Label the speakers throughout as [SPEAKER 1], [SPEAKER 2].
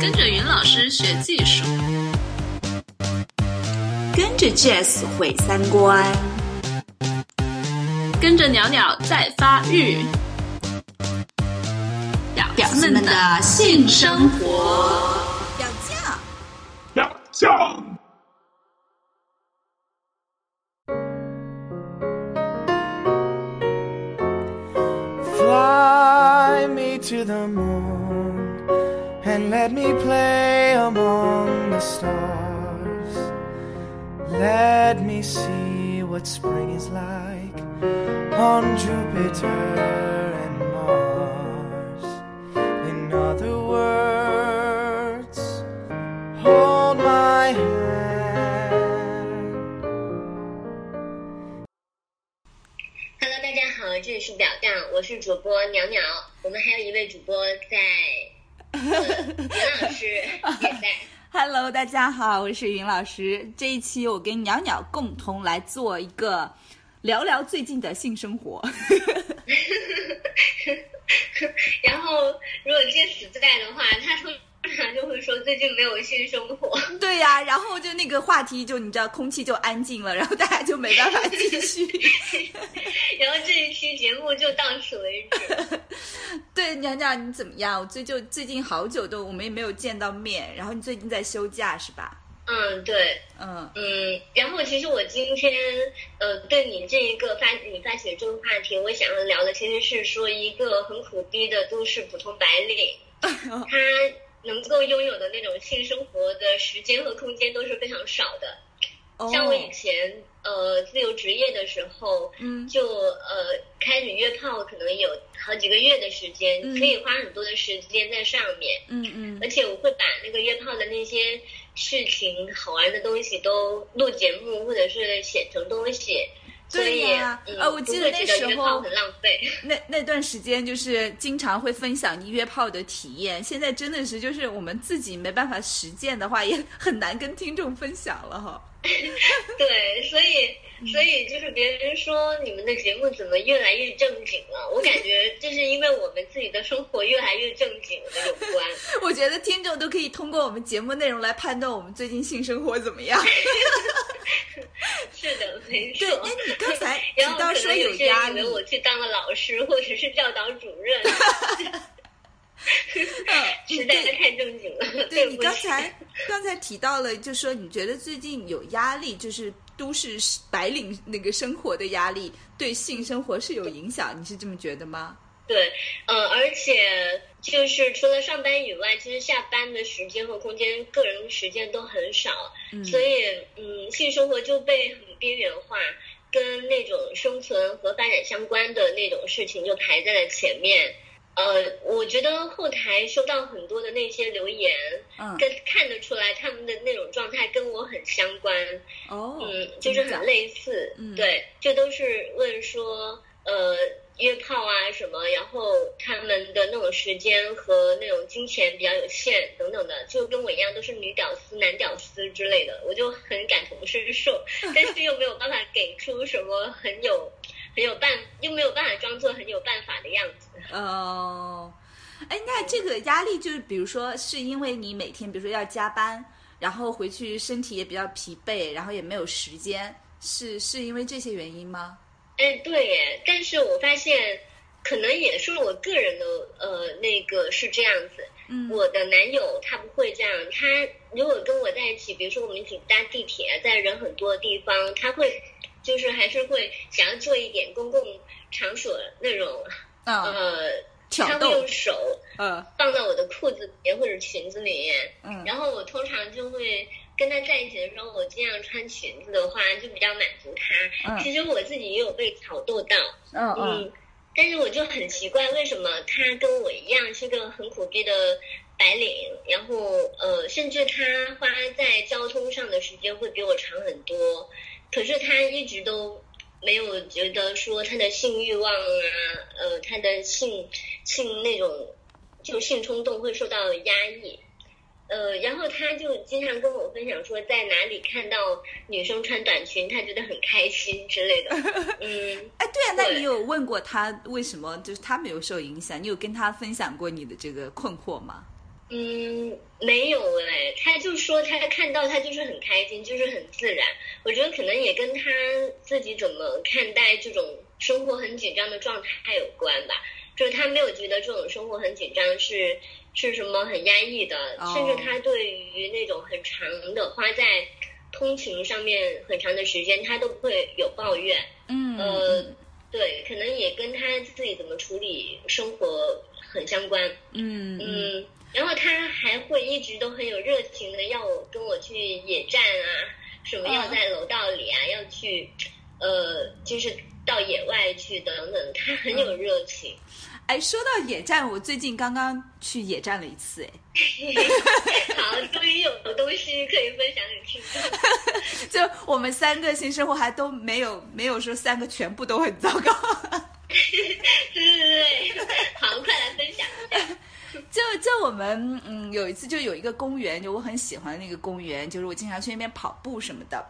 [SPEAKER 1] 跟着云老师学技术，
[SPEAKER 2] 跟着 Jazz 毁三观，
[SPEAKER 1] 跟着鸟鸟在发育，
[SPEAKER 2] 表子们的性生活。
[SPEAKER 3] 表酱，
[SPEAKER 4] 表酱。
[SPEAKER 5] Fly me to the moon and let me play among the stars. Let me see what spring is like on Jupiter and Mars. In other words, hold my hand.
[SPEAKER 6] Hello，大家好，这里是表酱，我是主播鸟鸟，我们还有一位主播在，呃，袁 老师也在。
[SPEAKER 3] Hello，大家好，我是云老师。这一期我跟鸟鸟共同来做一个聊聊最近的性生活。
[SPEAKER 6] 然后，如果 Jess 在的话，他通常就会说最近没有性生活。
[SPEAKER 3] 对呀、然后就那个话题就你知道，空气就安静了，然后大家就没办法继续。
[SPEAKER 6] 然后这一期节目就到此为止。
[SPEAKER 3] 对，娘娘你怎么样？我最就最近好久都我们也没有见到面，然后你最近在休假是吧？
[SPEAKER 6] 嗯，对，
[SPEAKER 3] 嗯
[SPEAKER 6] 嗯，然后其实我今天呃对你这一个发你发起的这个话题，我想要聊的其实是说一个很苦逼的都市普通白领，他能够拥有的那种性生活的时间和空间都是非常少的。
[SPEAKER 3] 哦，
[SPEAKER 6] 像我以前呃自由职业的时候，
[SPEAKER 3] 嗯
[SPEAKER 6] 就呃开始约炮，可能有好几个月的时间，
[SPEAKER 3] 嗯
[SPEAKER 6] 可以花很多的时间在上面。
[SPEAKER 3] 嗯嗯
[SPEAKER 6] 而且我会把那个约炮的那些事情、好玩的东西都录节目，或者是写成东西。所以，
[SPEAKER 3] 对呀
[SPEAKER 6] 嗯，
[SPEAKER 3] 呃我记得那时候
[SPEAKER 6] 约炮很浪费。
[SPEAKER 3] 那那段时间就是经常会分享你约炮的体验，现在真的是就是我们自己没办法实践的话，也很难跟听众分享了哈。
[SPEAKER 6] 对，所以
[SPEAKER 3] 嗯
[SPEAKER 6] 所以就是别人说你们的节目怎么越来越正经了，我感觉这是因为我们自己的生活越来越正经了有关。
[SPEAKER 3] 我觉得听众都可以通过我们节目内容来判断我们最近性生活怎么样。
[SPEAKER 6] 是的，没错。
[SPEAKER 3] 对，哎，你刚才提
[SPEAKER 6] 然后可
[SPEAKER 3] 到说
[SPEAKER 6] 能有些
[SPEAKER 3] 压力
[SPEAKER 6] 人以为，我去当了老师或者是教导主任，实在是太正经了。
[SPEAKER 3] 对你刚才刚才提到了，就说你觉得最近有压力，就是都市白领那个生活的压力对性生活是有影响，你是这么觉得吗？
[SPEAKER 6] 对，嗯，而且就是除了上班以外，其实下班的时间和空间、个人时间都很少，
[SPEAKER 3] 嗯
[SPEAKER 6] 所以嗯，性生活就被很边缘化，跟那种生存和发展相关的那种事情就排在了前面。呃，我觉得后台收到很多的那些留言，
[SPEAKER 3] 嗯，
[SPEAKER 6] 跟看得出来他们的那种状态跟我很相关。
[SPEAKER 3] 哦，
[SPEAKER 6] 嗯，就是很类似，
[SPEAKER 3] 嗯
[SPEAKER 6] 对，就都是问说，呃，约炮啊什么，然后他们的那种时间和那种金钱比较有限等等的，就跟我一样都是女屌丝、男屌丝之类的，我就很感同身受，但是又没有办法给出什么很有很有办，又没有办法装作很有办法的样子。
[SPEAKER 3] 哦，哎，那这个压力就是，比如说，是因为你每天，比如说要加班，然后回去身体也比较疲惫，然后也没有时间，是是因为这些原因吗？
[SPEAKER 6] 哎，对耶，但是我发现，可能也是我个人的呃那个是这样子。
[SPEAKER 3] 嗯
[SPEAKER 6] 我的男友他不会这样，他如果跟我在一起，比如说我们一起搭地铁，在人很多的地方，他会就是还是会想要做一点公共场所那种
[SPEAKER 3] 啊，
[SPEAKER 6] 呃，他会用手
[SPEAKER 3] 嗯，
[SPEAKER 6] 放到我的裤子里面或者裙子里面，
[SPEAKER 3] 嗯。
[SPEAKER 6] 然后我通常就会跟他在一起的时候，我尽量穿裙子的话，就比较满足他。
[SPEAKER 3] 嗯。
[SPEAKER 6] 其实我自己也有被挑逗到，
[SPEAKER 3] 嗯嗯
[SPEAKER 6] 嗯，但是我就很奇怪，为什么他跟我一样是个很苦逼的白领，然后呃，甚至他花在交通上的时间会比我长很多，可是他一直都没有觉得说他的性欲望啊，呃，他的性性那种就性冲动会受到压抑。呃，然后他就经常跟我分享说，在哪里看到女生穿短裙，他觉得很开心之类的。嗯，
[SPEAKER 3] 哎，对啊，那你有问过他为什么就是他没有受影响？你有跟他分享过你的这个困惑吗？
[SPEAKER 6] 嗯，没有哎，他就说他看到他就是很开心，就是很自然。我觉得可能也跟他自己怎么看待这种生活很紧张的状态有关吧。就是他没有觉得这种生活很紧张是是什么很压抑的，甚至他对于那种很长的花在通勤上面很长的时间，他都不会有抱怨。
[SPEAKER 3] 嗯
[SPEAKER 6] 呃，对，可能也跟他自己怎么处理生活很相关。
[SPEAKER 3] 嗯嗯
[SPEAKER 6] 嗯，然后他还会一直都很有热情的要我跟我去野战啊，什么要在楼道里啊，要去，呃，就是到野外去等等，他很有热情。
[SPEAKER 3] 哎，说到野战，我最近刚刚去野战了一次，哎，
[SPEAKER 6] 好，终于有东西可以分享给听众。
[SPEAKER 3] 就我们三个性生活还都没有没有说三个全部都很糟糕。
[SPEAKER 6] 对对对，好，快来分享一下。
[SPEAKER 3] 就就我们嗯有一次就有一个公园，就我很喜欢的那个公园，就是我经常去那边跑步什么的。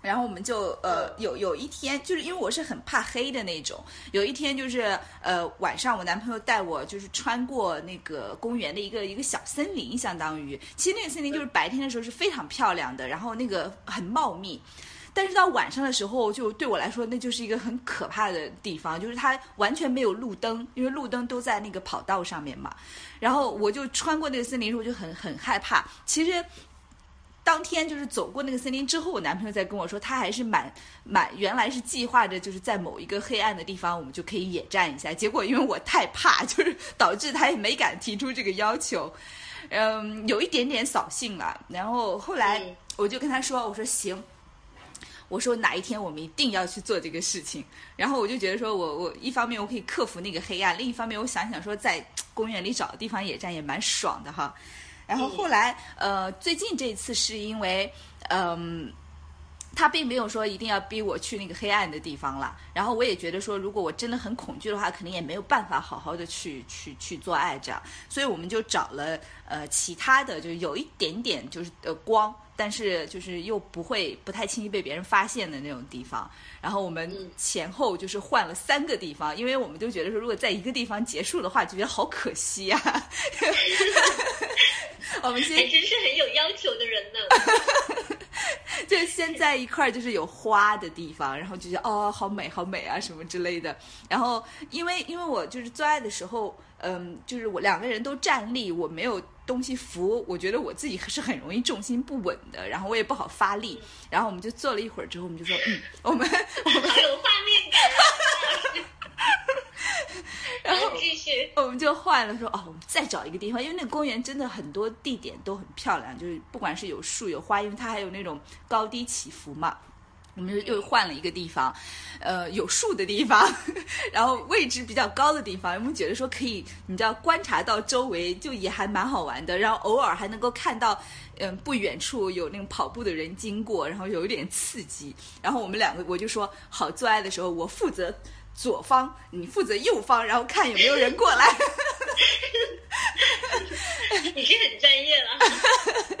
[SPEAKER 3] 然后我们就呃有有一天，就是因为我是很怕黑的那种，有一天就是呃晚上我男朋友带我就是穿过那个公园的一个一个小森林，相当于其实那个森林就是白天的时候是非常漂亮的，然后那个很茂密。但是到晚上的时候，就对我来说，那就是一个很可怕的地方，就是它完全没有路灯，因为路灯都在那个跑道上面嘛。然后我就穿过那个森林时，我就很很害怕。其实当天就是走过那个森林之后，我男朋友在跟我说，他还是蛮蛮原来是计划着，就是在某一个黑暗的地方，我们就可以野战一下。结果因为我太怕，就是导致他也没敢提出这个要求。嗯，有一点点扫兴了。然后后来我就跟他说，我说行。我说哪一天我们一定要去做这个事情，然后我就觉得说我我一方面我可以克服那个黑暗，另一方面我想想说在公园里找地方野战也蛮爽的哈。然后后来呃最近这次是因为嗯。他并没有说一定要逼我去那个黑暗的地方了，然后我也觉得说，如果我真的很恐惧的话，肯定也没有办法好好的去去去做爱这样，所以我们就找了呃其他的，就有一点点就是呃光，但是就是又不会不太轻易被别人发现的那种地方。然后我们前后就是换了三个地方，因为我们都觉得说，如果在一个地方结束的话，就觉得好可惜呀、我们先
[SPEAKER 6] 还真是很有要求的人呢。
[SPEAKER 3] 就先在一块儿就是有花的地方，然后就觉得哦好美好美啊什么之类的。然后因为因为我就是做爱的时候，嗯，就是我两个人都站立，我没有东西扶，我觉得我自己是很容易重心不稳的，然后我也不好发力。然后我们就坐了一会儿之后，我们就说嗯，我们
[SPEAKER 6] 好有画面感啊！
[SPEAKER 3] 然后
[SPEAKER 6] 继续，
[SPEAKER 3] 我们就换了说哦，我们再找一个地方，因为那个公园真的很多地点都很漂亮，就是不管是有树有花，因为它还有那种高低起伏嘛。我们就又换了一个地方，呃，有树的地方，然后位置比较高的地方，我们觉得说可以，你知道观察到周围就也还蛮好玩的，然后偶尔还能够看到，嗯，不远处有那种跑步的人经过，然后有一点刺激。然后我们两个我就说好，做爱的时候我负责左方，你负责右方，然后看有没有人过来。
[SPEAKER 6] 已经很专业了。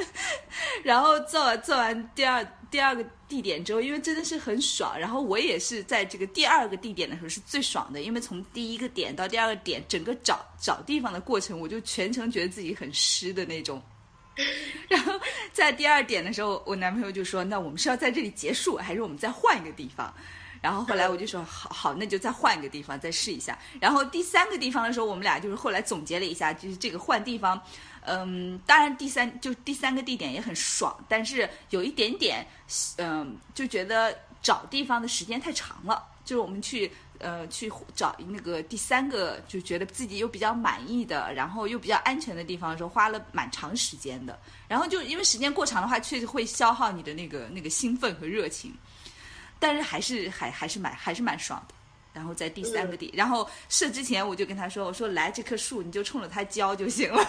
[SPEAKER 3] 然后做完做完第二第二个地点之后，因为真的是很爽，然后我也是在这个第二个地点的时候是最爽的，因为从第一个点到第二个点，整个找找地方的过程，我就全程觉得自己很湿的那种。然后在第二点的时候，我男朋友就说：“那我们是要在这里结束，还是我们再换一个地方？”然后后来我就说：“好好，那就再换一个地方，再试一下。”然后第三个地方的时候，我们俩就是后来总结了一下，就是这个换地方。嗯，当然第三就第三个地点也很爽，但是有一点点，嗯，就觉得找地方的时间太长了。就是我们去呃去找那个第三个，就觉得自己又比较满意的，然后又比较安全的地方的时候，花了蛮长时间的。然后就因为时间过长的话，确实会消耗你的那个那个兴奋和热情，但是还是还还是蛮还是蛮爽的。然后在第三个地，然后射之前我就跟他说：“我说来这棵树，你就冲着它浇就行了。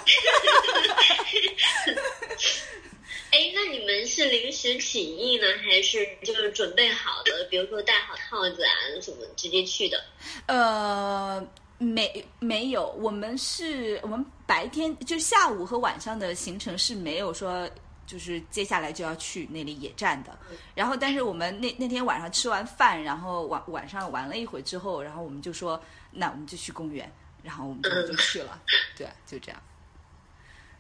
[SPEAKER 6] 哎，那你们是临时起意呢，还是就是准备好的？比如说戴好套子啊什么，直接去的？”
[SPEAKER 3] 呃，没没有，我们是我们白天就下午和晚上的行程是没有说。就是接下来就要去那里野战的，然后但是我们那那天晚上吃完饭，然后晚晚上玩了一会之后，然后我们就说，那我们就去公园，然后我们就就去了，对，就这样。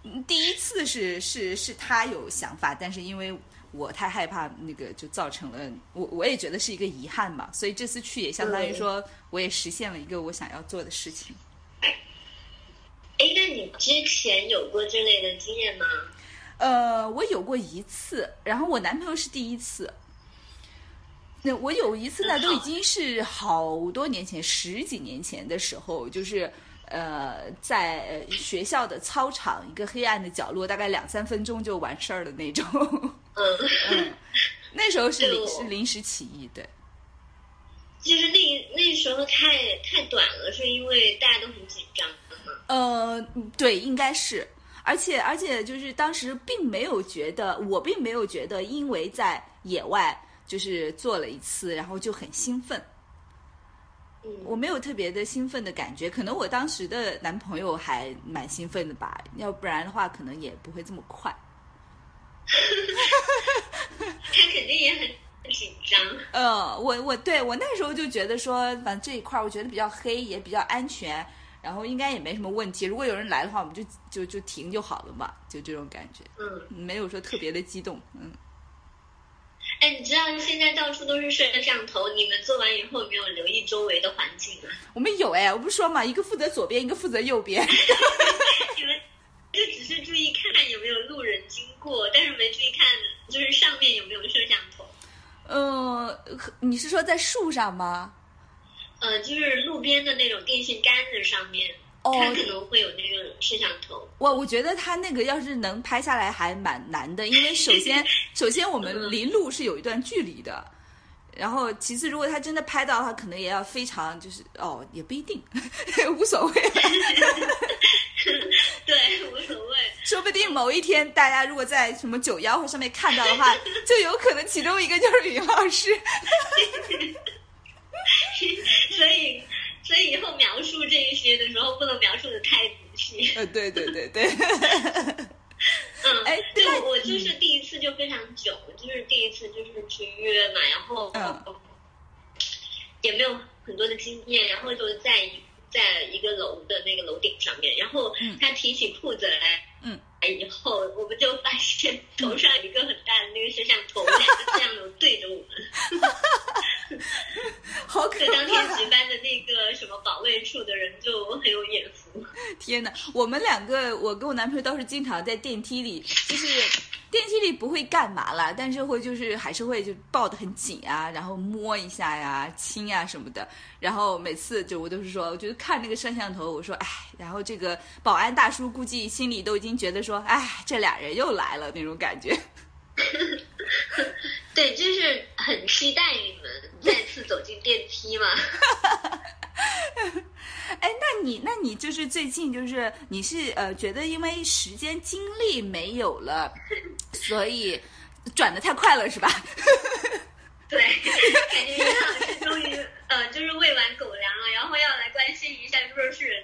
[SPEAKER 3] 嗯第一次是是是他有想法，但是因为我太害怕那个，就造成了我我也觉得是一个遗憾嘛，所以这次去也相当于说我也实现了一个我想要做的事情。
[SPEAKER 6] 哎，那你之前有过这类的经验吗？
[SPEAKER 3] 呃，我有过一次，然后我男朋友是第一次。那我有一次呢，都已经是好多年前，十几年前的时候，就是呃，在呃学校的操场一个黑暗的角落，大概两三分钟就完事儿的那种。
[SPEAKER 6] 嗯，
[SPEAKER 3] 嗯，那时候是临
[SPEAKER 6] 就是
[SPEAKER 3] 临时起意，对。
[SPEAKER 6] 就是那那时候太太短了，是因为大家都很紧张吗？
[SPEAKER 3] 呃，对，应该是，而且而且就是当时并没有觉得，我并没有觉得，因为在野外就是做了一次，然后就很兴奋，
[SPEAKER 6] 嗯，
[SPEAKER 3] 我没有特别的兴奋的感觉，可能我当时的男朋友还蛮兴奋的吧，要不然的话可能也不会这么快。
[SPEAKER 6] 他肯定也很紧张。
[SPEAKER 3] 呃，我我对我那时候就觉得说，反正这一块儿我觉得比较黑，也比较安全，然后应该也没什么问题。如果有人来的话，我们就就就停就好了嘛，就这种感觉。
[SPEAKER 6] 嗯，
[SPEAKER 3] 没有说特别的激动，嗯，
[SPEAKER 6] 哎，你知道现在到处都是摄像头，你们做完以后有没有留意周围的环境啊？
[SPEAKER 3] 我们有哎，我不是说嘛，一个负责左边，一个负责右边，
[SPEAKER 6] 你们就只是注意看有没有路人经过，但是没注意看就是上面有没有摄像头。
[SPEAKER 3] 呃，你是说在树上吗？
[SPEAKER 6] 呃，就是路边的那种电线杆子上面，
[SPEAKER 3] 哦
[SPEAKER 6] 它可能会有那个摄像头。
[SPEAKER 3] 我我觉得他那个要是能拍下来还蛮难的，因为首先 首先我们离路是有一段距离的，然后其次如果他真的拍到的话，可能也要非常就是哦也不一定，无所谓，
[SPEAKER 6] 对，无所谓。
[SPEAKER 3] 说不定某一天大家如果在什么九幺或上面看到的话，就有可能其中一个就是云老师。
[SPEAKER 6] 所以，所以以后描述这一些的时候，不能描述的太仔细。
[SPEAKER 3] 呃，对对对对，
[SPEAKER 6] 嗯，
[SPEAKER 3] 哎
[SPEAKER 6] 对，我 我就是第一次就非常久，就是第一次就是去约嘛，然后
[SPEAKER 3] 嗯
[SPEAKER 6] 也没有很多的经验，然后就在一在一个楼的那个楼顶上面，然后
[SPEAKER 3] 嗯
[SPEAKER 6] 他提起裤子来，
[SPEAKER 3] 嗯，
[SPEAKER 6] 以后我们就发现头上有一个很大的那个摄像头，两个摄像头对着我们，
[SPEAKER 3] 好可
[SPEAKER 6] 怕当天
[SPEAKER 3] 怕！
[SPEAKER 6] 值班的那个什么保卫处的人就很有眼福。
[SPEAKER 3] 天哪，我们两个，我跟我男朋友倒是经常在电梯里，就是电梯里不会干嘛啦，但是会就是还是会就抱得很紧啊，然后摸一下呀、亲呀什么的。然后每次就我都是说，我觉得看那个摄像头，我说哎，然后这个保安大叔估计心里都已经觉得说，哎，这俩人又来了那种感觉。
[SPEAKER 6] 对，就是很期待你们再次走进电梯嘛。
[SPEAKER 3] 哎，那你那你就是最近就是你是呃觉得因为时间精力没有了，所以转的太快了是吧？
[SPEAKER 6] 对，感觉于老师终于呃，就是喂完狗粮了，然后要来关心一下弱势人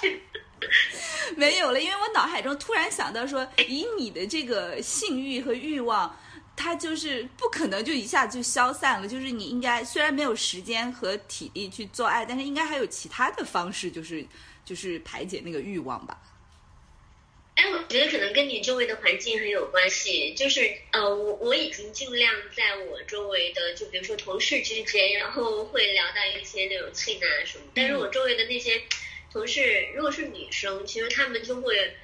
[SPEAKER 6] 群。
[SPEAKER 3] 没有了，因为我脑海中突然想到说，以你的这个性欲和欲望，它就是不可能就一下就消散了。就是你应该虽然没有时间和体力去做爱，但是应该还有其他的方式，就是就是排解那个欲望吧。
[SPEAKER 6] 哎，我觉得可能跟你周围的环境很有关系。就是呃，我我已经尽量在我周围的，就比如说同事之间，然后会聊到一些那种性啊什么。但是我周围的那些同事，如果是女生，其实她们就会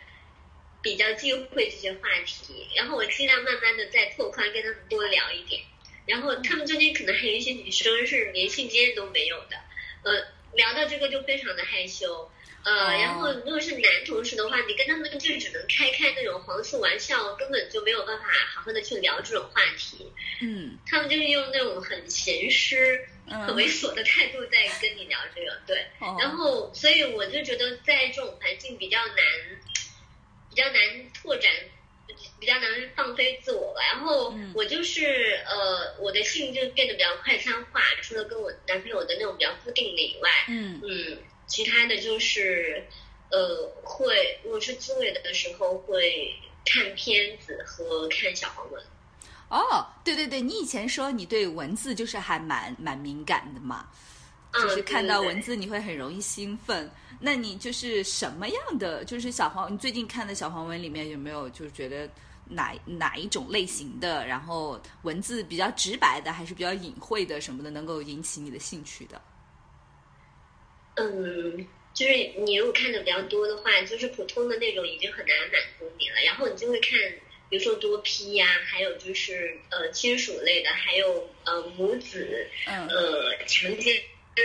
[SPEAKER 6] 比较忌讳这些话题。然后我尽量慢慢的再拓宽，跟他们多聊一点。然后他们中间可能还有一些女生是连性经验都没有的，呃，聊到这个就非常的害羞。呃，
[SPEAKER 3] 哦
[SPEAKER 6] 然后如果是男同事的话，你跟他们就只能开开那种黄色玩笑，根本就没有办法好好的去聊这种话题。
[SPEAKER 3] 嗯
[SPEAKER 6] 他们就是用那种很闲湿、很
[SPEAKER 3] 嗯
[SPEAKER 6] 猥琐的态度在跟你聊这个，对。
[SPEAKER 3] 哦
[SPEAKER 6] 然后，所以我就觉得在这种环境比较难，比较难拓展，比较难放飞自我吧。然后
[SPEAKER 3] 嗯
[SPEAKER 6] 我就是呃，我的性就变得比较快餐化，除了跟我男朋友的那种比较固定的以外，
[SPEAKER 3] 嗯
[SPEAKER 6] 嗯，其他的就是呃，会如果是自慰的时候会看片子和看小黄文。
[SPEAKER 3] 哦，对对对，你以前说你对文字就是还蛮蛮敏感的嘛。就是看到文字你会很容易兴奋。那你就是什么样的？就是小黄，你最近看的小黄文里面有没有就是觉得哪哪一种类型的，然后文字比较直白的，还是比较隐晦的什么的，能够引起你的兴趣的？
[SPEAKER 6] 嗯，就是你如果看的比较多的话，就是普通的那种已经很难满足你了，然后你就会看，比如说多批呀、还有就是呃亲属类的，还有呃母子
[SPEAKER 3] 嗯，
[SPEAKER 6] 呃强奸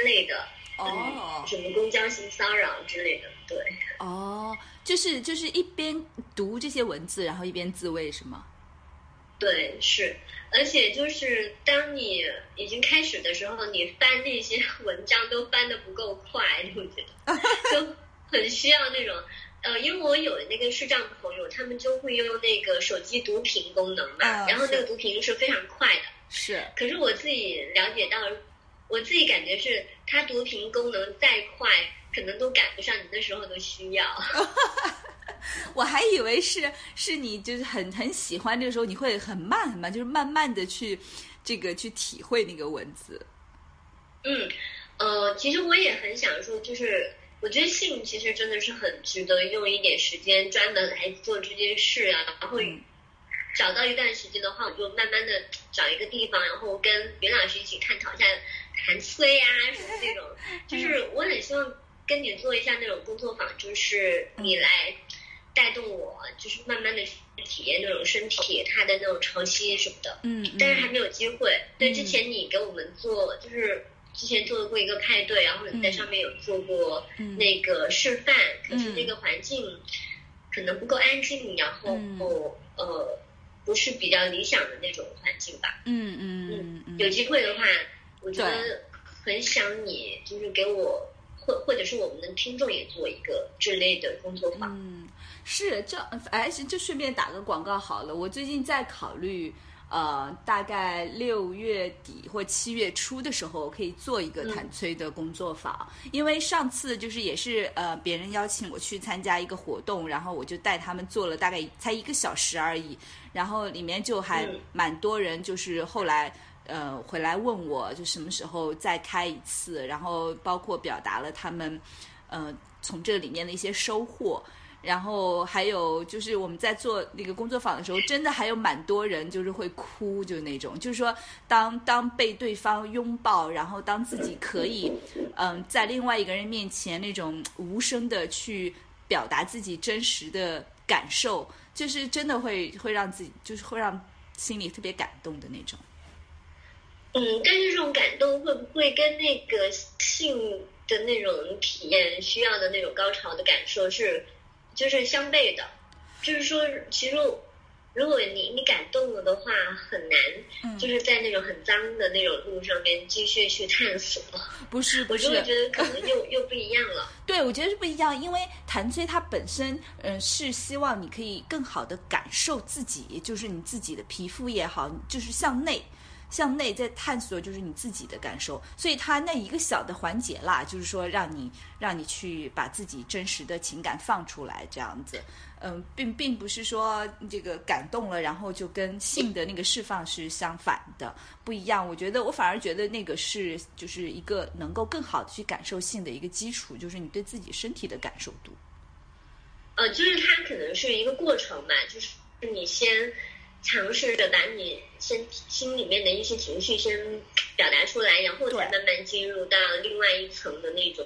[SPEAKER 6] 类的，
[SPEAKER 3] 哦
[SPEAKER 6] 什么公交性骚扰之类的，对。
[SPEAKER 3] 哦，就是就是一边读这些文字，然后一边自慰是吗？
[SPEAKER 6] 对，是，而且就是当你已经开始的时候，你翻那些文章都翻的不够快，就觉得 就很需要那种。呃，因为我有那个视障朋友，他们就会用那个手机读屏功能嘛，
[SPEAKER 3] 啊
[SPEAKER 6] 然后那个读屏是非常快的。
[SPEAKER 3] 是，
[SPEAKER 6] 可是我自己了解到，我自己感觉是它读屏功能再快，可能都赶不上你那时候的需要。
[SPEAKER 3] 我还以为是是你就是很很喜欢这个时候，你会很慢很慢，就是慢慢的去这个去体会那个文字。
[SPEAKER 6] 嗯，呃，其实我也很想说，就是我觉得性其实真的是很值得用一点时间专门来做这件事啊。然后
[SPEAKER 3] 嗯
[SPEAKER 6] 找到一段时间的话，我就慢慢的找一个地方，然后跟袁老师一起探讨一下谈催啊什么这种。就是我很希望跟你做一下那种工作坊，就是你来带动我，就是慢慢的去体验那种身体它的那种潮汐什么的。
[SPEAKER 3] 嗯，嗯
[SPEAKER 6] 但是还没有机会。对，
[SPEAKER 3] 嗯
[SPEAKER 6] 之前你给我们做，就是之前做过一个派对，然后你在上面有做过
[SPEAKER 3] 嗯
[SPEAKER 6] 那个示范，可是
[SPEAKER 3] 嗯
[SPEAKER 6] 那个环境可能不够安静，然后、
[SPEAKER 3] 嗯
[SPEAKER 6] 呃不是比较理想的那种环境吧。
[SPEAKER 3] 嗯嗯嗯嗯，
[SPEAKER 6] 有机会的话，我觉得很想你就是给我。或或者是我们的听众也做一个这类的工作坊，
[SPEAKER 3] 嗯，是这，哎，就顺便打个广告好了。我最近在考虑，呃，大概六月底或七月初的时候，可以做一个
[SPEAKER 6] 嗯
[SPEAKER 3] 谭崔的工作坊。因为上次就是也是呃别人邀请我去参加一个活动，然后我就带他们做了大概才一个小时而已，然后里面就还
[SPEAKER 6] 嗯
[SPEAKER 3] 蛮多人，就是后来。呃，回来问我就什么时候再开一次，然后包括表达了他们，呃，从这里面的一些收获，然后还有就是我们在做那个工作坊的时候，真的还有蛮多人就是会哭，就是那种，就是说当当被对方拥抱，然后当自己可以，嗯、在另外一个人面前那种无声的去表达自己真实的感受，就是真的会会让自己就是会让心里特别感动的那种。
[SPEAKER 6] 嗯，但是这种感动会不会跟那个性的那种体验需要的那种高潮的感受是，就是相悖的？就是说，其实如果你你感动了的话，很难，
[SPEAKER 3] 嗯
[SPEAKER 6] 就是在那种很脏的那种路上面继续去探索。
[SPEAKER 3] 不是不
[SPEAKER 6] 我就会，觉得可能又又不一样了。
[SPEAKER 3] 对，我觉得是不一样，因为谭崔它本身，嗯、是希望你可以更好的感受自己，就是你自己的皮肤也好，就是向内。向内在探索，就是你自己的感受，所以它那一个小的环节啦，就是说让你让你去把自己真实的情感放出来，这样子，嗯，并并不是说这个感动了，然后就跟性的那个释放是相反的，不一样。我觉得我反而觉得那个是就是一个能够更好的去感受性的一个基础，就是你对自己身体的感受度。
[SPEAKER 6] 呃，就是它可能是一个过程嘛，就是你先尝试着把你身体心里面的一些情绪先表达出来，然后才慢慢进入到另外一层的那种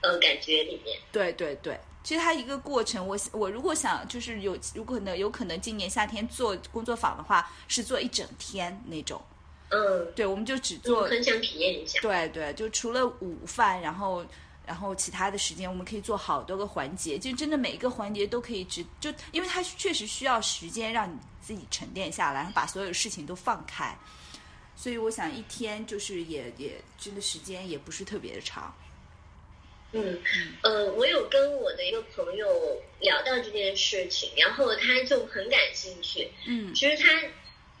[SPEAKER 6] 呃感觉里面。
[SPEAKER 3] 对对对，其实它一个过程，我我如果想就是有如果呢有可能今年夏天做工作坊的话，是做一整天那种。
[SPEAKER 6] 嗯，
[SPEAKER 3] 对，我们就只
[SPEAKER 6] 我
[SPEAKER 3] 做
[SPEAKER 6] 很想体验一下。
[SPEAKER 3] 对对，就除了午饭，然后然后其他的时间我们可以做好多个环节，就真的每一个环节都可以只就，因为它确实需要时间让你自己沉淀下来，然后把所有事情都放开。所以我想一天就是也也真的时间也不是特别的长。
[SPEAKER 6] 嗯，呃，我有跟我的一个朋友聊到这件事情，然后他就很感兴趣。
[SPEAKER 3] 嗯
[SPEAKER 6] 其实他，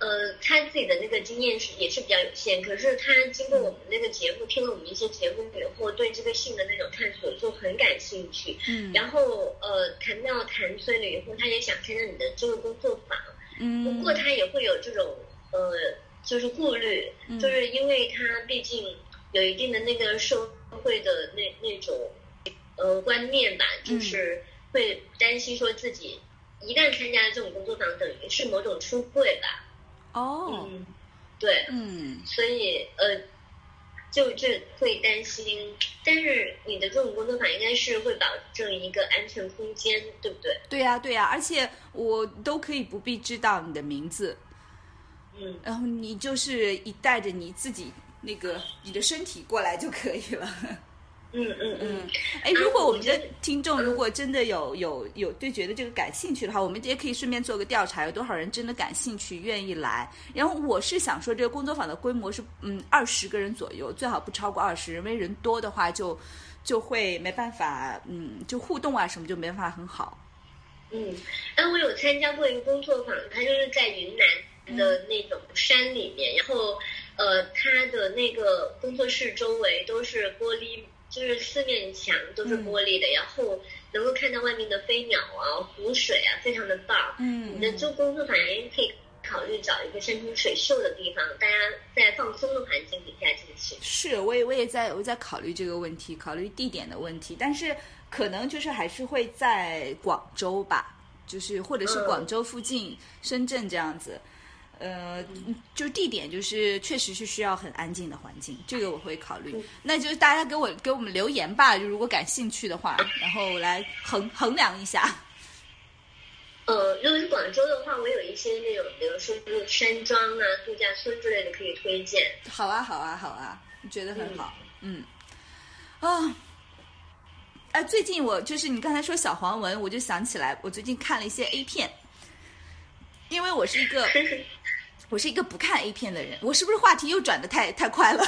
[SPEAKER 6] 呃，他自己的那个经验是也是比较有限，可是他经过我们那个节目，听了我们一些节目以后，对这个性的那种探索就很感兴趣。
[SPEAKER 3] 嗯
[SPEAKER 6] 然后，呃，谈到谈催了以后，他也想参加你的这个工作坊，嗯不
[SPEAKER 3] 嗯
[SPEAKER 6] 过他也会有这种呃，就是顾虑，
[SPEAKER 3] 嗯
[SPEAKER 6] 就是因为他毕竟有一定的那个社会的那那种呃观念吧，就是会担心说自己一旦参加了这种工作坊，等于是某种出柜吧。
[SPEAKER 3] 哦，
[SPEAKER 6] 嗯，对，
[SPEAKER 3] 嗯。
[SPEAKER 6] 所以呃，就这会担心，但是你的这种工作法应该是会保证一个安全空间，对不对？
[SPEAKER 3] 对呀、对呀、而且我都可以不必知道你的名字，
[SPEAKER 6] 嗯。
[SPEAKER 3] 然后你就是一带着你自己那个你的身体过来就可以了。
[SPEAKER 6] 嗯嗯嗯，
[SPEAKER 3] 哎，如果我们的听众如果真的有有有对觉得这个感兴趣的话，我们也可以顺便做个调查，有多少人真的感兴趣愿意来。然后我是想说，这个工作坊的规模是嗯二十个人左右，最好不超过二十人，因为人多的话就就会没办法，嗯，就互动啊什么就没办法很好。
[SPEAKER 6] 嗯，哎，我有参加过一个工作坊，它就是在云南的那种山里面，然后呃，它的那个工作室周围都是玻璃，就是四面墙都是玻璃的，然后能够看到外面的飞鸟啊、湖水啊，非常的棒。
[SPEAKER 3] 嗯
[SPEAKER 6] 你的做工作坊也可以考虑找一个山清水秀的地方，大家在放松的环境底下进行。
[SPEAKER 3] 是，我也我也在我在考虑这个问题，考虑地点的问题，但是可能就是还是会在广州吧，就是或者是
[SPEAKER 6] 嗯
[SPEAKER 3] 广州附近、深圳这样子。呃，就地点就是确实是需要很安静的环境，这个我会考虑。那就是大家给我给我们留言吧，就如果感兴趣的话，然后来衡衡量一下。
[SPEAKER 6] 呃，如果是广州的话，我有一些那种，比如说就是山庄啊、度假村之类的可以推荐。
[SPEAKER 3] 好啊，好啊，好啊，觉得很好，嗯，啊，哎，最近我就是你刚才说小黄文，我就想起来，我最近看了一些 A 片，因为我是一个 我是一个不看 A 片的人，我是不是话题又转的太太快了？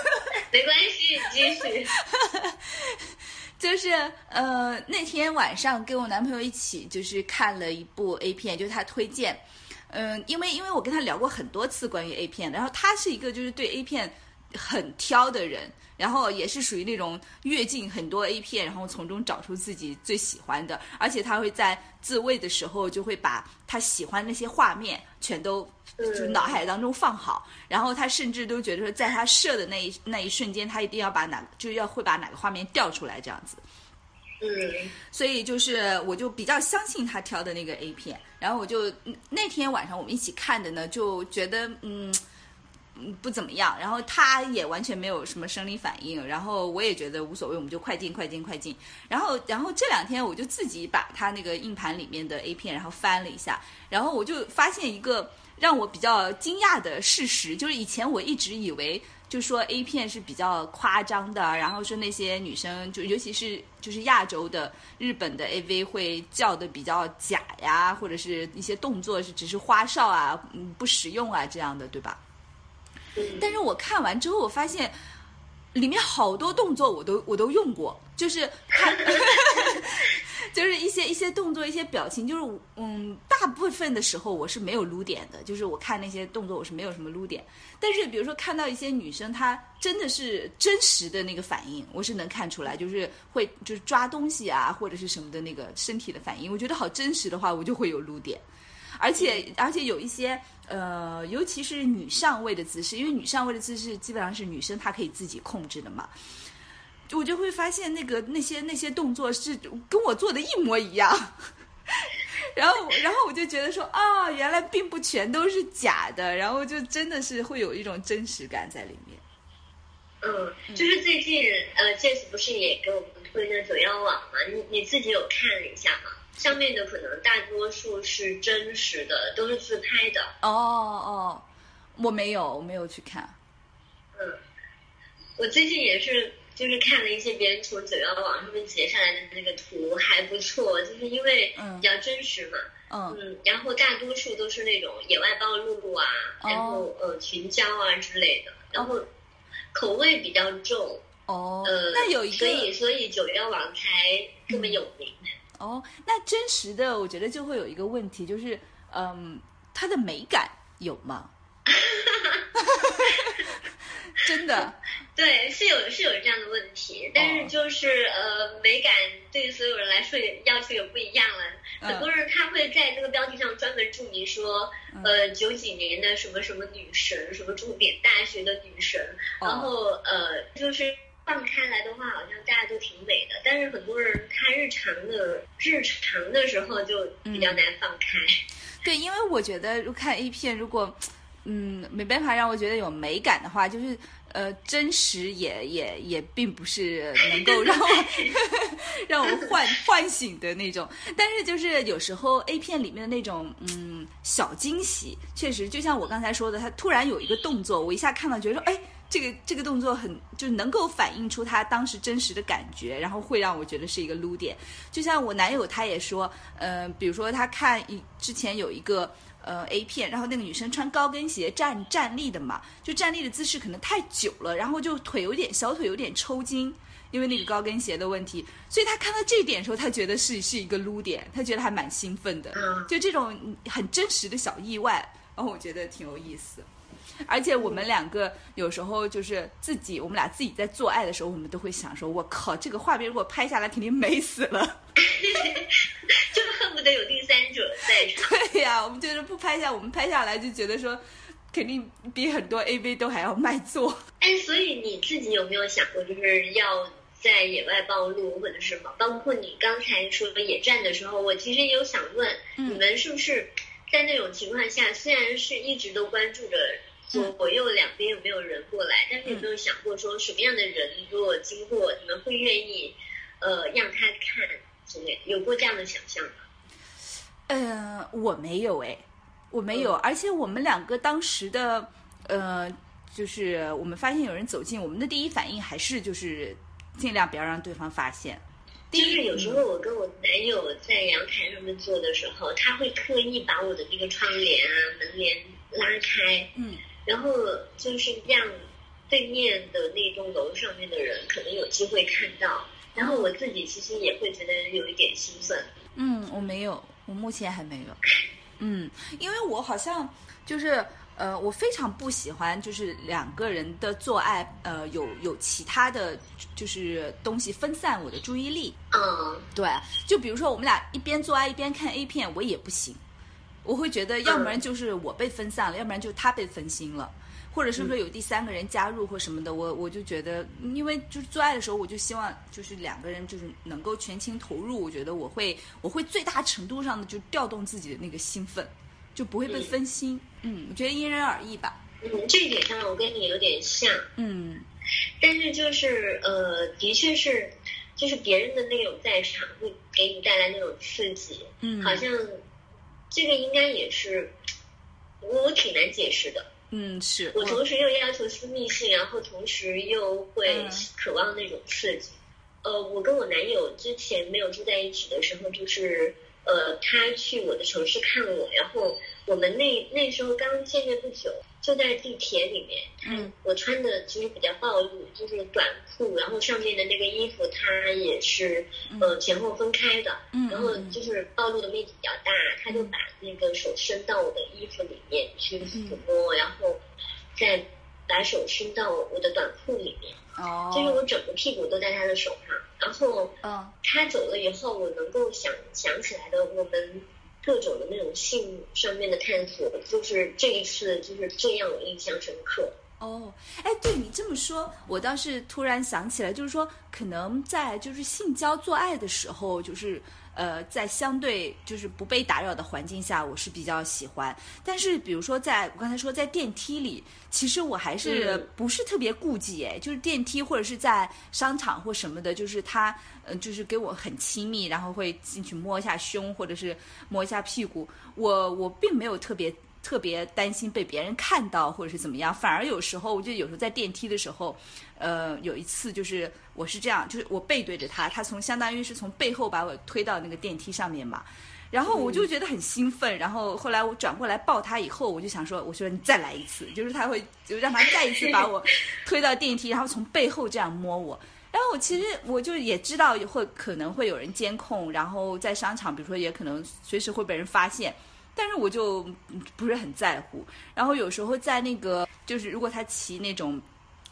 [SPEAKER 6] 没关系，继续。
[SPEAKER 3] 就是呃，那天晚上跟我男朋友一起就是看了一部 A 片，就是他推荐，嗯、因为因为我跟他聊过很多次关于 A 片，然后他是一个就是对 A 片很挑的人，然后也是属于那种阅尽很多 A 片，然后从中找出自己最喜欢的，而且他会在自慰的时候就会把他喜欢那些画面全都就脑海当中放好，然后他甚至都觉得说，在他射的那一那一瞬间，他一定要把哪就要会把哪个画面调出来这样子。
[SPEAKER 6] 嗯
[SPEAKER 3] 所以就是我就比较相信他挑的那个 A 片，然后我就那天晚上我们一起看的呢，就觉得嗯。嗯，不怎么样，然后他也完全没有什么生理反应，然后我也觉得无所谓，我们就快进快进快进。然后，然后这两天我就自己把他那个硬盘里面的 A 片，然后翻了一下，然后我就发现一个让我比较惊讶的事实，就是以前我一直以为，就说 A 片是比较夸张的，然后说那些女生，就尤其是就是亚洲的日本的 AV 会叫的比较假呀，或者是一些动作是只是花哨啊，嗯，不实用啊这样的，对吧？
[SPEAKER 6] 嗯
[SPEAKER 3] 但是我看完之后，我发现里面好多动作我都我都用过，就是看，就是一些一些动作、一些表情，就是嗯，大部分的时候我是没有撸点的，就是我看那些动作我是没有什么撸点。但是比如说看到一些女生，她真的是真实的那个反应，我是能看出来，就是会就是抓东西啊或者是什么的那个身体的反应，我觉得好真实的话，我就会有撸点。而且而且有一些呃，尤其是女上位的姿势，因为女上位的姿势基本上是女生她可以自己控制的嘛，我就会发现那个那些那些动作是跟我做的一模一样。然后，然后我就觉得说啊，原来并不全都是假的，然后就真的是会有一种真实感在里面。
[SPEAKER 6] 嗯，就是最近呃，Jess 不是也给我们推那九幺网嘛？你你自己有看了一下吗？上面的可能大多数是真实的，都是自拍的。
[SPEAKER 3] 哦哦，我没有，我没有去看。
[SPEAKER 6] 嗯，我最近也是，就是看了一些别人从九幺网上面截下来的那个图，还不错，就是因为
[SPEAKER 3] 嗯
[SPEAKER 6] 比较真实嘛。
[SPEAKER 3] 嗯
[SPEAKER 6] 嗯，然后大多数都是那种野外暴露啊，
[SPEAKER 3] 哦
[SPEAKER 6] 然后呃群交啊之类的，然后口味比较重。
[SPEAKER 3] 哦，
[SPEAKER 6] 呃，
[SPEAKER 3] 那有一个
[SPEAKER 6] 所以所以九幺网才这么有名。
[SPEAKER 3] 哦，那真实的，我觉得就会有一个问题，就是嗯，它的美感有吗？真的，
[SPEAKER 6] 对，是有是有这样的问题，但是就是、呃，美感对于所有人来说也要求也不一样了。
[SPEAKER 3] 嗯
[SPEAKER 6] 很多人他会会在那个标题上专门注明说，呃，九几年的什么什么女神，什么重点大学的女神，然后呃，就是放开来的话，好像大家都挺美的，但是很多人看日常的日常的时候就比较难放开。
[SPEAKER 3] 对，因为我觉得看 A 片，如果嗯没办法让我觉得有美感的话，就是呃真实也也也并不是能够让我 让我唤唤醒的那种。但是就是有时候 A 片里面的那种嗯小惊喜，确实就像我刚才说的，他突然有一个动作，我一下看到觉得说哎。这个这个动作很就能够反映出他当时真实的感觉，然后会让我觉得是一个撸点。就像我男友他也说，呃，比如说他看一之前有一个呃 A 片，然后那个女生穿高跟鞋站站立的嘛，就站立的姿势可能太久了，然后就腿有点小腿有点抽筋，因为那个高跟鞋的问题。所以他看到这一点的时候，他觉得是是一个撸点，他觉得还蛮兴奋的。就这种很真实的小意外，然后我觉得挺有意思。而且我们两个有时候就是自己，我们俩自己在做爱的时候，我们都会想说：“我靠，这个画面如果拍下来，肯定美死了。”
[SPEAKER 6] 就恨不得有第三者在场。
[SPEAKER 3] 对呀，我们就是不拍下，我们拍下来就觉得说，肯定比很多 AV 都还要卖座。
[SPEAKER 6] 哎，所以你自己有没有想过，就是要在野外暴露或者什么？包括你刚才说野战的时候，我其实也有想问，你们是不是在那种情况下，虽然是一直都关注着。左左右两边有没有人过来？但是有没有想过说什么样的人如果经过，你们会愿意呃让他看之类？有过这样的想象吗？
[SPEAKER 3] 嗯，我没有哎，我没有。而且我们两个当时的呃，就是我们发现有人走近，我们的第一反应还是就是尽量不要让对方发现。
[SPEAKER 6] 就是有时候我跟我男友在阳台上面坐的时候，他会刻意把我的那个窗帘啊、门帘拉开，
[SPEAKER 3] 嗯。
[SPEAKER 6] 然后就是让对面的那栋楼上面的人可能有机会看到，然后我自己其实也会觉得有一点兴奋。
[SPEAKER 3] 嗯，我没有，我目前还没有。嗯，因为我好像就是呃，我非常不喜欢就是两个人的做爱，呃，有有其他的就是东西分散我的注意力。
[SPEAKER 6] 嗯，
[SPEAKER 3] 对，就比如说我们俩一边做爱一边看 A 片，我也不行。我会觉得，要不然就是我被分散了，要不然就是他被分心了，或者是说有第三个人加入或什么的，我我就觉得，因为就是做爱的时候，我就希望就是两个人就是能够全情投入，我觉得我会我会最大程度上的就调动自己的那个兴奋，就不会被分心。嗯，我觉得因人而异吧。
[SPEAKER 6] 嗯，这一点上我跟你有点像。
[SPEAKER 3] 嗯，
[SPEAKER 6] 但是就是呃，的确是，就是别人的那种在场会给你带来那种刺激。
[SPEAKER 3] 嗯，
[SPEAKER 6] 好像。这个应该也是，我挺难解释的。
[SPEAKER 3] 嗯，是
[SPEAKER 6] 我同时又要求私密性，然后同时又会渴望那种刺激。呃，我跟我男友之前没有住在一起的时候，就是呃，他去我的城市看我，然后我们那那时候刚见面不久。就在地铁里面，
[SPEAKER 3] 嗯，
[SPEAKER 6] 我穿的其实比较暴露，就是短裤，然后上面的那个衣服它也是呃前后分开的，
[SPEAKER 3] 嗯，
[SPEAKER 6] 然后就是暴露的面积比较大，他就把那个手伸到我的衣服里面去抚摸，然后再把手伸到我的短裤里面，
[SPEAKER 3] 哦，
[SPEAKER 6] 就是我整个屁股都在他的手上，然后
[SPEAKER 3] 嗯，
[SPEAKER 6] 他走了以后，我能够想想起来的我们。各种的那种性上面的探索，就是这一次就是这样印象深刻。
[SPEAKER 3] 哦，哎，对你这么说，我倒是突然想起来，就是说，可能在就是性交做爱的时候，就是。呃，在相对就是不被打扰的环境下，我是比较喜欢。但是，比如说，在我刚才说在电梯里，其实我还是不是特别顾忌哎，就是电梯或者是在商场或什么的，就是他呃，就是给我很亲密，然后会进去摸一下胸或者是摸一下屁股，我我并没有特别。特别担心被别人看到或者是怎么样，反而有时候我就有时候在电梯的时候，呃，有一次就是我是这样，就是我背对着他，他从相当于是从背后把我推到那个电梯上面嘛，然后我就觉得很兴奋，然后后来我转过来抱他以后，我就想说，我说你再来一次，就是他会就让他再一次把我推到电梯，然后从背后这样摸我，然后我其实我就也知道会可能会有人监控，然后在商场，比如说也可能随时会被人发现。但是我就不是很在乎，然后有时候在那个就是如果他骑那种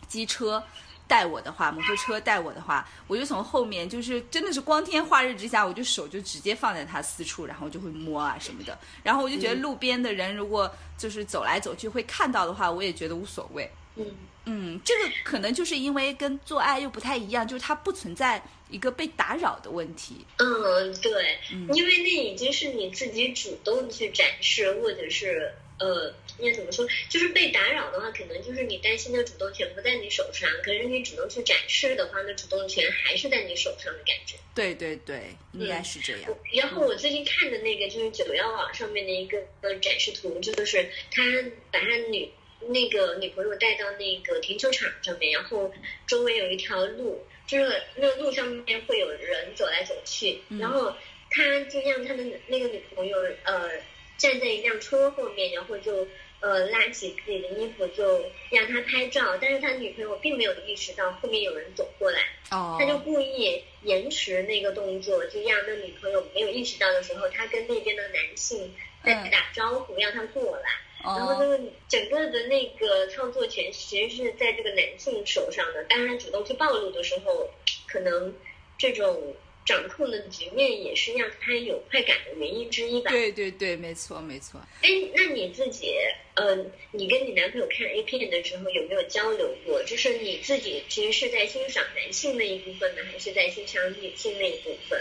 [SPEAKER 3] 机车，带我的话，摩托车带我的话，我就从后面，就是真的是光天化日之下，我就手就直接放在他私处，然后就会摸啊什么的。然后我就觉得路边的人如果就是走来走去会看到的话，我也觉得无所谓。
[SPEAKER 6] 嗯
[SPEAKER 3] 嗯，这个可能就是因为跟做爱又不太一样，就是它不存在一个被打扰的问题。
[SPEAKER 6] 嗯，对，因为那已经是你自己主动去展示，或者是呃，应该怎么说？就是被打扰的话，可能就是你担心的主动权不在你手上，可是你主动去展示的话，那主动权还是在你手上的感觉。
[SPEAKER 3] 对对对，应该是这样。
[SPEAKER 6] 然后我最近看的那个就是九幺网上面的一个呃展示图，就是他把他女。那个女朋友带到那个停车场上面，然后周围有一条路，就是那个路上面会有人走来走去，然后他就让他的那个女朋友呃站在一辆车后面，然后就呃拉起自己的衣服就让他拍照，但是他女朋友并没有意识到后面有人走过来，
[SPEAKER 3] 哦，
[SPEAKER 6] 他就故意延迟那个动作，就让那女朋友没有意识到的时候，他跟那边的男性在打招呼，让他过来。然后这个整个的那个创作权其实是在这个男性手上的，当然主动去暴露的时候，可能这种掌控的局面也是让他有快感的原因之一吧。
[SPEAKER 3] 对对对，没错没错。
[SPEAKER 6] 哎，那你自己，呃，你跟你男朋友看 A 片的时候有没有交流过？就是你自己其实是在欣赏男性那一部分呢，还是在欣赏女性那一部分？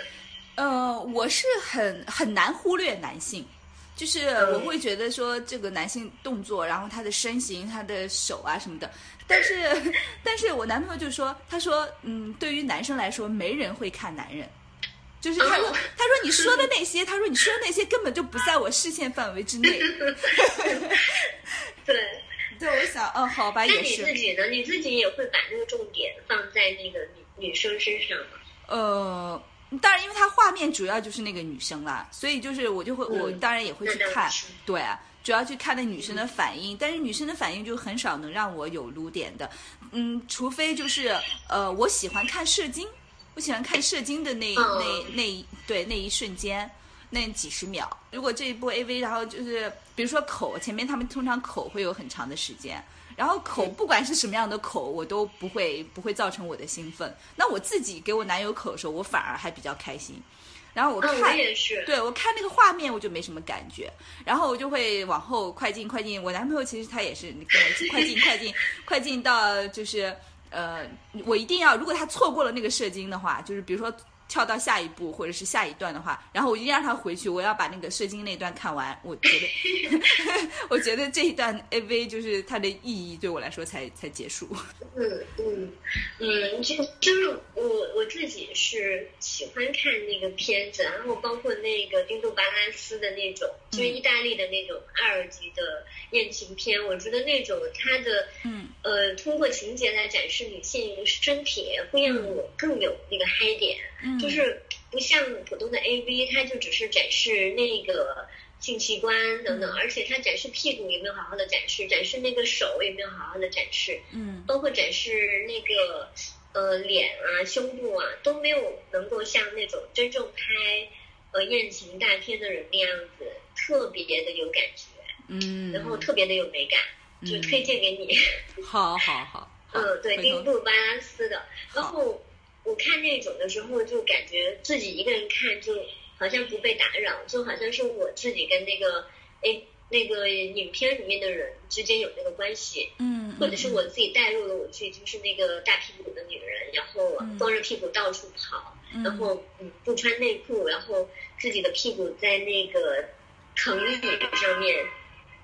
[SPEAKER 3] 呃，我是很很难忽略男性。就是我会觉得说这个男性动作，然后他的身形、他的手啊什么的，但是，但是我男朋友就说，他说，嗯，对于男生来说，没人会看男人，就是他说，他说你说的 那些，他说你说的那些根本就不在我视线范围之内。
[SPEAKER 6] 对，
[SPEAKER 3] 对，我想，嗯，好吧，也
[SPEAKER 6] 是。那你自己呢？你自己也会把那个重点放在那个女女生身上吗？
[SPEAKER 3] 呃。当然，因为它画面主要就是那个女生啦，所以就是我就会，我当然也会去看，对，主要去看那女生的反应。但是女生的反应就很少能让我有撸点的，嗯，除非就是呃，我喜欢看射精，我喜欢看射精的那那那对那一瞬间，那几十秒。如果这一部 AV，然后就是比如说口前面，他们通常口会有很长的时间。然后口不管是什么样的口，我都不会不会造成我的兴奋。那我自己给我男友口的时候，我反而还比较开心。然后我看，对我看那个画面，我就没什么感觉。然后我就会往后快进快进。我男朋友其实他也是快进快进快进到就是呃，我一定要如果他错过了那个射精的话，就是比如说。跳到下一步或者是下一段的话，然后我一定让他回去，我要把那个射精那段看完。我觉得，我觉得这一段 AV 就是它的意义对我来说才才结束。
[SPEAKER 6] 嗯嗯嗯，就就是我我自己是喜欢看那个片子，然后包括那个丁度巴拉斯的那种，就是意大利的那种二级的艳情片，我觉得那种它的嗯呃通过情节来展示女性身体，会让我更有那个嗨点。就是不像普通的 AV，它就只是展示那个性器官等等，而且它展示屁股也没有好好的展示，展示那个手也没有好好的展示，嗯，包括展示那个呃脸啊、胸部啊都没有能够像那种真正拍呃艳情大片的人那样子特别的有感觉，嗯，然后特别的有美感，就推荐给你。
[SPEAKER 3] 好 好好，
[SPEAKER 6] 嗯，对，丁布巴拉斯的，然后。我看那种的时候，就感觉自己一个人看，就好像不被打扰，就好像是我自己跟那个哎那个影片里面的人之间有那个关系，嗯，或者是我自己带入了我自己就是那个大屁股的女人，然后光着屁股到处跑，然后嗯不穿内裤，然后自己的屁股在那个藤椅上面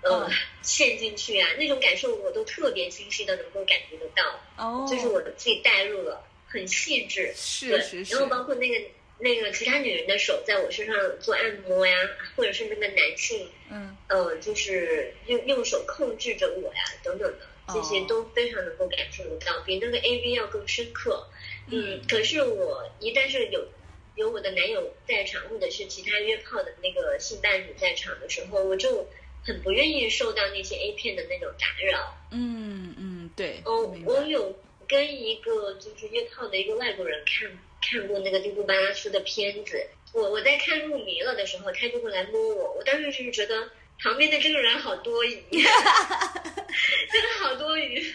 [SPEAKER 6] 呃陷进去啊，那种感受我都特别清晰的能够感觉得到，哦，就是我自己带入了。很细致，
[SPEAKER 3] 是是
[SPEAKER 6] 是。然后包括那个那个其他女人的手在我身上做按摩呀，或者是那个男性，嗯，呃，就是用用手控制着我呀，等等的，这些都非常能够感受得到，比那个 A V 要更深刻。嗯，可是我一旦是有有我的男友在场，或者是其他约炮的那个性伴侣在场的时候，我就很不愿意受到那些 A 片的那种打扰。
[SPEAKER 3] 嗯嗯，对。
[SPEAKER 6] 哦，我有。跟一个就是约炮的一个外国人看看过那个丁布巴拉斯的片子，我我在看入迷了的时候，他就会来摸我，我当时就是觉得旁边的这个人好多疑，真的好多余。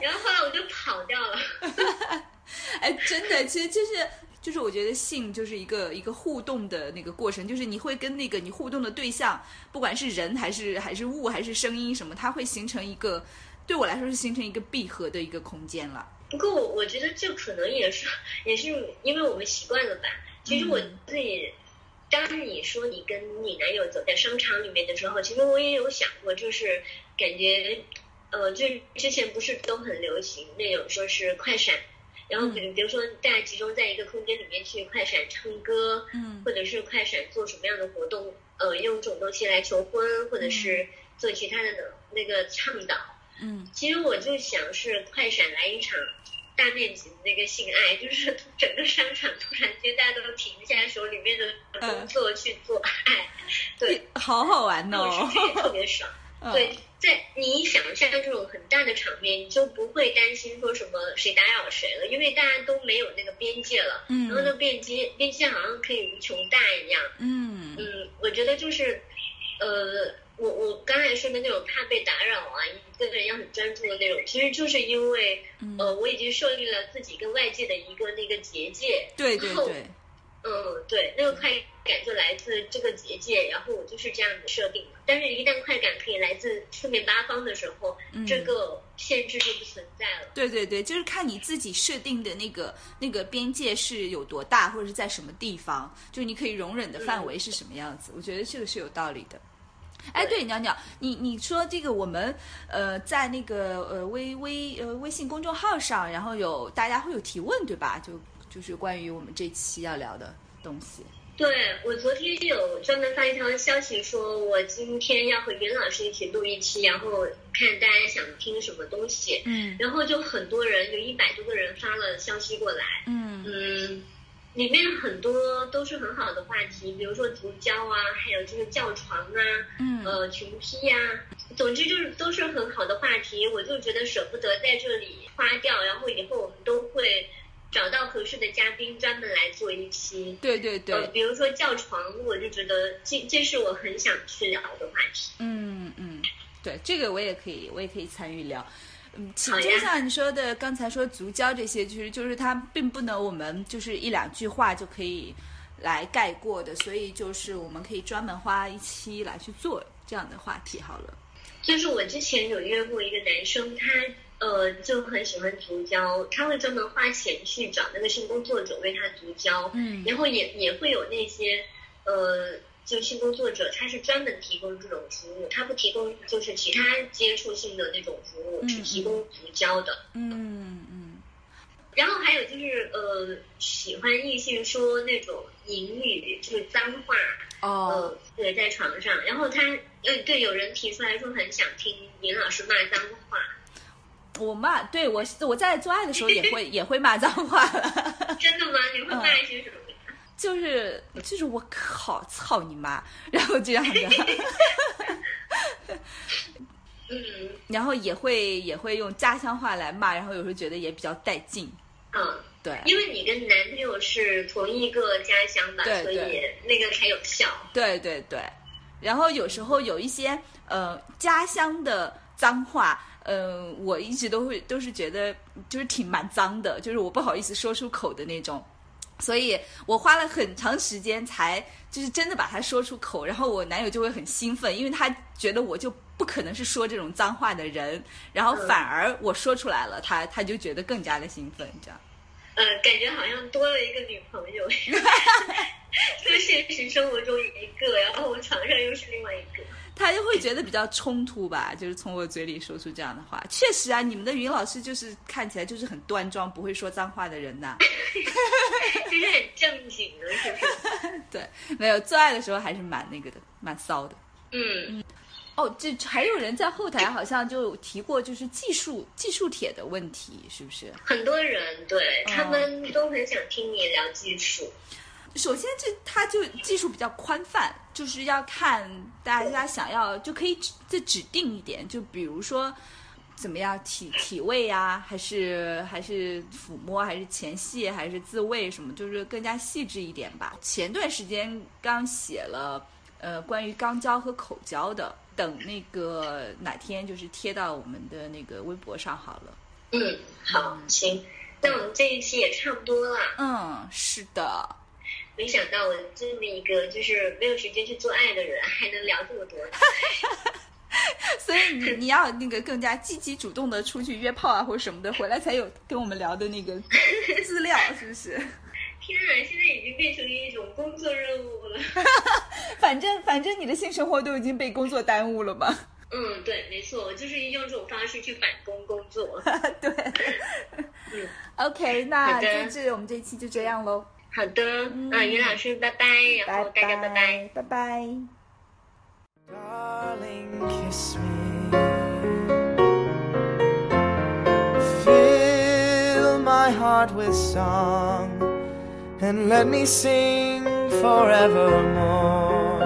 [SPEAKER 6] 然后后来我就跑掉了。
[SPEAKER 3] 哎，真的，其实就是就是，我觉得性就是一个一个互动的那个过程，就是你会跟那个你互动的对象，不管是人还是还是物还是声音什么，它会形成一个，对我来说是形成一个闭合的一个空间了。
[SPEAKER 6] 不过我我觉得这可能也是 也是因为我们习惯了吧。其实我自己，当你说你跟你男友走在商场里面的时候，其实我也有想过，就是感觉，呃，就之前不是都很流行那种说是快闪。然后比比如说大家集中在一个空间里面去快闪唱歌，
[SPEAKER 3] 嗯
[SPEAKER 6] 或者是快闪做什么样的活动，呃，用这种东西来求婚，或者是做其他的那个倡导。
[SPEAKER 3] 嗯
[SPEAKER 6] 其实我就想是快闪来一场大面积的那个性爱，就是整个商场突然间大家都停下手里面的工作去做爱，对，
[SPEAKER 3] 好好玩哦
[SPEAKER 6] 是。觉得特别爽。对，在你想象这种很大的场面，你就不会担心说什么谁打扰谁了，因为大家都没有那个边界了。
[SPEAKER 3] 嗯
[SPEAKER 6] 然后那边界边界好像可以无穷大一样。
[SPEAKER 3] 嗯
[SPEAKER 6] 嗯，我觉得就是，呃，我我刚才说的那种怕被打扰啊，一个人要很专注的那种，其实就是因为，
[SPEAKER 3] 嗯
[SPEAKER 6] 呃，我已经设立了自己跟外界的一个那个结界。
[SPEAKER 3] 对对对，
[SPEAKER 6] 嗯，对，那个快感就来自这个结界，然后我就是这样子设定的。但是，一旦快感可以来自四面八方的时候，
[SPEAKER 3] 嗯
[SPEAKER 6] 这个限制就不存在了。
[SPEAKER 3] 对对对，就是看你自己设定的那个那个边界是有多大，或者是在什么地方，就你可以容忍的范围是什么样子。我觉得这个是有道理的。哎，对，鸟鸟，你你说这个我们呃在那个呃微微呃微信公众号上，然后有大家会有提问，对吧？就就是关于我们这期要聊的东西。
[SPEAKER 6] 对我昨天有专门发一条消息，说我今天要和袁老师一起录一期，然后看大家想听什么东西。
[SPEAKER 3] 嗯
[SPEAKER 6] 然后就很多人，有一百多个人发了消息过来。
[SPEAKER 3] 嗯
[SPEAKER 6] 嗯，里面很多都是很好的话题，比如说足交啊，还有就是叫床啊，
[SPEAKER 3] 嗯
[SPEAKER 6] 呃，群批呀、总之就是都是很好的话题。我就觉得舍不得在这里花掉，然后以后我们都会找到合适的嘉宾专门来做一期。
[SPEAKER 3] 对对对，
[SPEAKER 6] 呃，比如说叫床，我就觉得这这是我很想去聊的话题。
[SPEAKER 3] 嗯嗯，对，这个我也可以，我也可以参与聊。嗯，其
[SPEAKER 6] 实
[SPEAKER 3] 就像你说的，刚才说足交这些，就是就是它并不能我们就是一两句话就可以来概括的，所以就是我们可以专门花一期来去做这样的话题好了。
[SPEAKER 6] 就是我之前有约过一个男生，他呃就很喜欢足交，他会专门花钱去找那个性工作者为他足交，
[SPEAKER 3] 嗯
[SPEAKER 6] 然后也也会有那些呃就性工作者，他是专门提供这种服务，他不提供就是其他接触性的那种服务，
[SPEAKER 3] 嗯
[SPEAKER 6] 只提供足交的。
[SPEAKER 3] 嗯嗯
[SPEAKER 6] 然后还有就是呃喜欢异性说那种淫语，就是脏话，
[SPEAKER 3] 哦，
[SPEAKER 6] 呃，对，在床上，然后他呃，对，有人提出来说很想听尹老师骂脏话，
[SPEAKER 3] 我骂，对我我在做爱的时候也会 也会骂脏话了，
[SPEAKER 6] 真的吗？你会骂一些什么呀？
[SPEAKER 3] 就是就是我靠操你妈，然后这样的。
[SPEAKER 6] 嗯
[SPEAKER 3] 然后也会也会用家乡话来骂，然后有时候觉得也比较带劲。
[SPEAKER 6] 嗯，
[SPEAKER 3] 对
[SPEAKER 6] 因为你跟男朋友是同一个家乡的，
[SPEAKER 3] 对
[SPEAKER 6] 所以那个才有效。
[SPEAKER 3] 对对对，然后有时候有一些呃家乡的脏话，嗯，我一直都会都是觉得就是挺蛮脏的，就是我不好意思说出口的那种。所以我花了很长时间才就是真的把它说出口，然后我男友就会很兴奋，因为他觉得我就不可能是说这种脏话的人，然后反而我说出来了，他他就觉得更加的兴奋，这样。
[SPEAKER 6] 呃，感觉好像多了一个女朋友，在现实生活中一个，然后我床上又是另外一个。
[SPEAKER 3] 他就会觉得比较冲突吧，就是从我嘴里说出这样的话。确实啊，你们的云老师就是看起来就是很端庄，不会说脏话的人呐。
[SPEAKER 6] 就是很正经的，是不是？
[SPEAKER 3] 对，没有做爱的时候还是蛮那个的，蛮骚的。
[SPEAKER 6] 嗯，
[SPEAKER 3] 哦，这还有人在后台好像就提过，就是技术技术帖的问题，是不是？
[SPEAKER 6] 很多人对
[SPEAKER 3] 哦
[SPEAKER 6] 他们都很想听你聊技术。
[SPEAKER 3] 首先这它就技术比较宽泛，就是要看大家想要就可以指再指定一点，就比如说怎么样体体位呀、还是还是抚摸，还是前戏，还是自慰什么，就是更加细致一点吧。前段时间刚写了呃关于肛交和口交的，等那个哪天就是贴到我们的那个微博上好了。
[SPEAKER 6] 嗯，好，行，那我们这一期也差不多了。
[SPEAKER 3] 嗯，是的，
[SPEAKER 6] 没想到我这么一个就是没有时间去做爱的人，还能聊这么多。
[SPEAKER 3] 所以你你要那个更加积极主动的出去约炮啊或者什么的，回来才有跟我们聊的那个资料，是不是？
[SPEAKER 6] 天啊，现在已经变成一种工作任务了。
[SPEAKER 3] 反正反正你的性生活都已经被工作耽误了吧。
[SPEAKER 6] 嗯，对，没错，我就是用这种方式去返工工作。
[SPEAKER 3] 对。
[SPEAKER 6] 嗯
[SPEAKER 3] OK，那
[SPEAKER 6] 好的
[SPEAKER 3] 这这我们这一期就这样喽，
[SPEAKER 6] 好的，嗯，呃、于老师拜拜，然后大家拜拜，
[SPEAKER 3] 拜拜。
[SPEAKER 5] Darling, kiss me. Fill my heart with song and let me sing forevermore.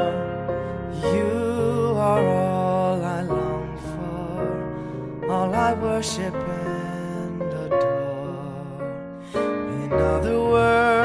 [SPEAKER 5] You are all I long for, all I worship and adore. In other words,